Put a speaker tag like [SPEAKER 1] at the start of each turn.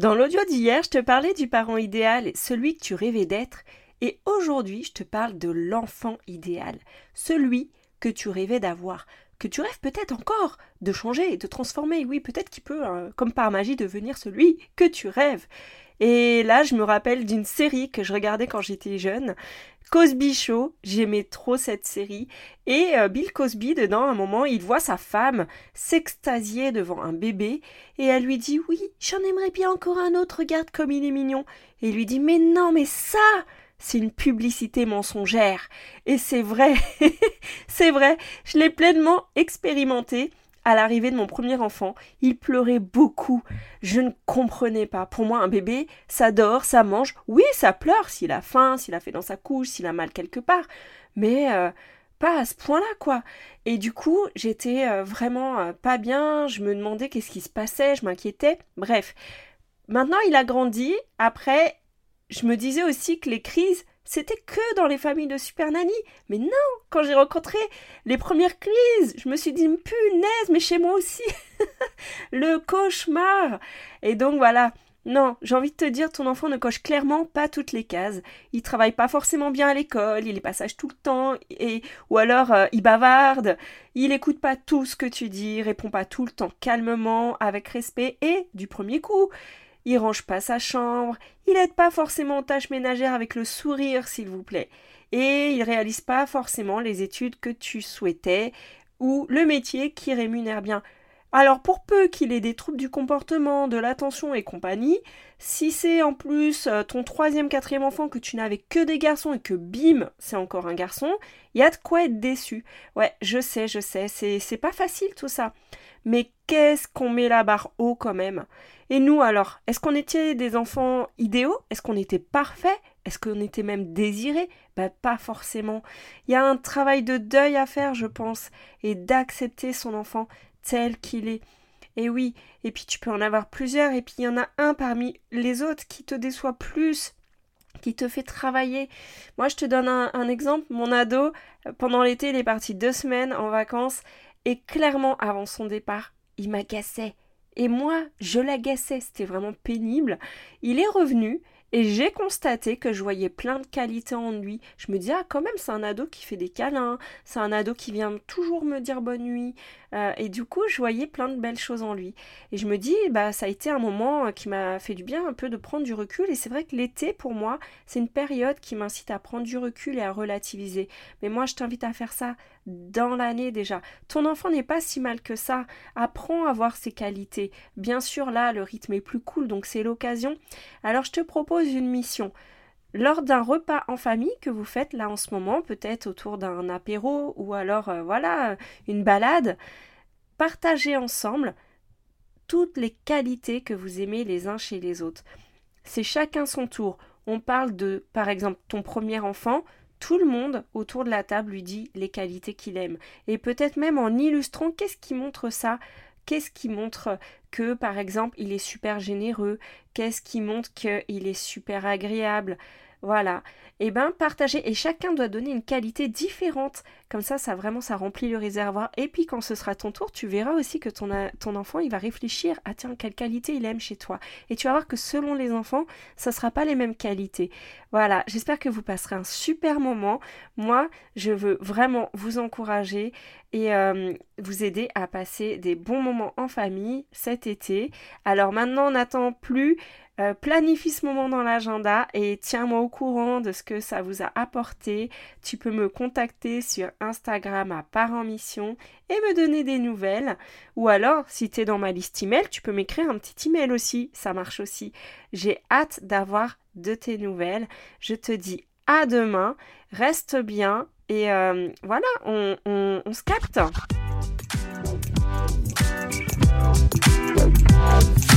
[SPEAKER 1] Dans l'audio d'hier, je te parlais du parent idéal, celui que tu rêvais d'être, et aujourd'hui, je te parle de l'enfant idéal, celui que tu rêvais d'avoir, que tu rêves peut-être encore de changer et de transformer. Oui, peut-être qu'il peut, hein, comme par magie, devenir celui que tu rêves. Et là, je me rappelle d'une série que je regardais quand j'étais jeune. Cosby Show, j'aimais trop cette série. Et euh, Bill Cosby, dedans, à un moment, il voit sa femme s'extasier devant un bébé. Et elle lui dit Oui, j'en aimerais bien encore un autre, regarde comme il est mignon. Et lui dit Mais non, mais ça, c'est une publicité mensongère. Et c'est vrai, c'est vrai, je l'ai pleinement expérimenté à l'arrivée de mon premier enfant, il pleurait beaucoup. Je ne comprenais pas. Pour moi, un bébé, ça dort, ça mange. Oui, ça pleure s'il a faim, s'il a fait dans sa couche, s'il a mal quelque part. Mais euh, pas à ce point-là, quoi. Et du coup, j'étais euh, vraiment euh, pas bien. Je me demandais qu'est-ce qui se passait, je m'inquiétais. Bref. Maintenant, il a grandi. Après, je me disais aussi que les crises, c'était que dans les familles de Super Nanny. Mais non, quand j'ai rencontré les premières crises, je me suis dit, punaise, mais chez moi aussi. le cauchemar. Et donc voilà. Non, j'ai envie de te dire, ton enfant ne coche clairement pas toutes les cases. Il travaille pas forcément bien à l'école, il est passage tout le temps, et ou alors euh, il bavarde. Il écoute pas tout ce que tu dis, répond pas tout le temps calmement, avec respect et du premier coup il range pas sa chambre, il aide pas forcément aux tâches ménagères avec le sourire, s'il vous plaît, et il réalise pas forcément les études que tu souhaitais ou le métier qui rémunère bien. Alors pour peu qu'il ait des troubles du comportement, de l'attention et compagnie, si c'est en plus euh, ton troisième, quatrième enfant que tu n'avais que des garçons et que bim, c'est encore un garçon, il y a de quoi être déçu. Ouais, je sais, je sais, c'est pas facile tout ça. Mais qu'est-ce qu'on met la barre haut quand même? Et nous alors, est-ce qu'on était des enfants idéaux? Est-ce qu'on était parfaits? Est-ce qu'on était même désirés? Ben pas forcément. Il y a un travail de deuil à faire, je pense, et d'accepter son enfant tel qu'il est. Et oui, et puis tu peux en avoir plusieurs, et puis il y en a un parmi les autres qui te déçoit plus, qui te fait travailler. Moi, je te donne un, un exemple. Mon ado, pendant l'été, il est parti deux semaines en vacances, et clairement, avant son départ, il m'agaçait. Et moi, je l'agaçais, c'était vraiment pénible. Il est revenu et j'ai constaté que je voyais plein de qualités en lui. Je me dis, ah, quand même, c'est un ado qui fait des câlins, c'est un ado qui vient toujours me dire bonne nuit. Euh, et du coup, je voyais plein de belles choses en lui. Et je me dis, bah, ça a été un moment euh, qui m'a fait du bien un peu de prendre du recul. Et c'est vrai que l'été, pour moi, c'est une période qui m'incite à prendre du recul et à relativiser. Mais moi, je t'invite à faire ça dans l'année déjà. Ton enfant n'est pas si mal que ça. Apprends à voir ses qualités. Bien sûr, là, le rythme est plus cool, donc c'est l'occasion. Alors, je te propose une mission. Lors d'un repas en famille que vous faites là en ce moment, peut-être autour d'un apéro ou alors euh, voilà, une balade, partagez ensemble toutes les qualités que vous aimez les uns chez les autres. C'est chacun son tour. On parle de, par exemple, ton premier enfant, tout le monde autour de la table lui dit les qualités qu'il aime. Et peut-être même en illustrant qu'est-ce qui montre ça? Qu'est-ce qui montre que, par exemple, il est super généreux? Qu'est-ce qui montre qu'il est super agréable? Voilà. Et eh ben partager et chacun doit donner une qualité différente. Comme ça, ça vraiment ça remplit le réservoir. Et puis quand ce sera ton tour, tu verras aussi que ton, ton enfant il va réfléchir à tiens quelle qualité il aime chez toi. Et tu vas voir que selon les enfants, ça sera pas les mêmes qualités. Voilà. J'espère que vous passerez un super moment. Moi, je veux vraiment vous encourager et euh, vous aider à passer des bons moments en famille cet été. Alors maintenant, on n'attend plus euh, planifie ce moment dans l'agenda et tiens-moi au courant de ce que ça vous a apporté. Tu peux me contacter sur Instagram à Parents Mission et me donner des nouvelles. Ou alors, si tu es dans ma liste email, tu peux m'écrire un petit email aussi. Ça marche aussi. J'ai hâte d'avoir de tes nouvelles. Je te dis à demain. Reste bien. Et euh, voilà, on se capte.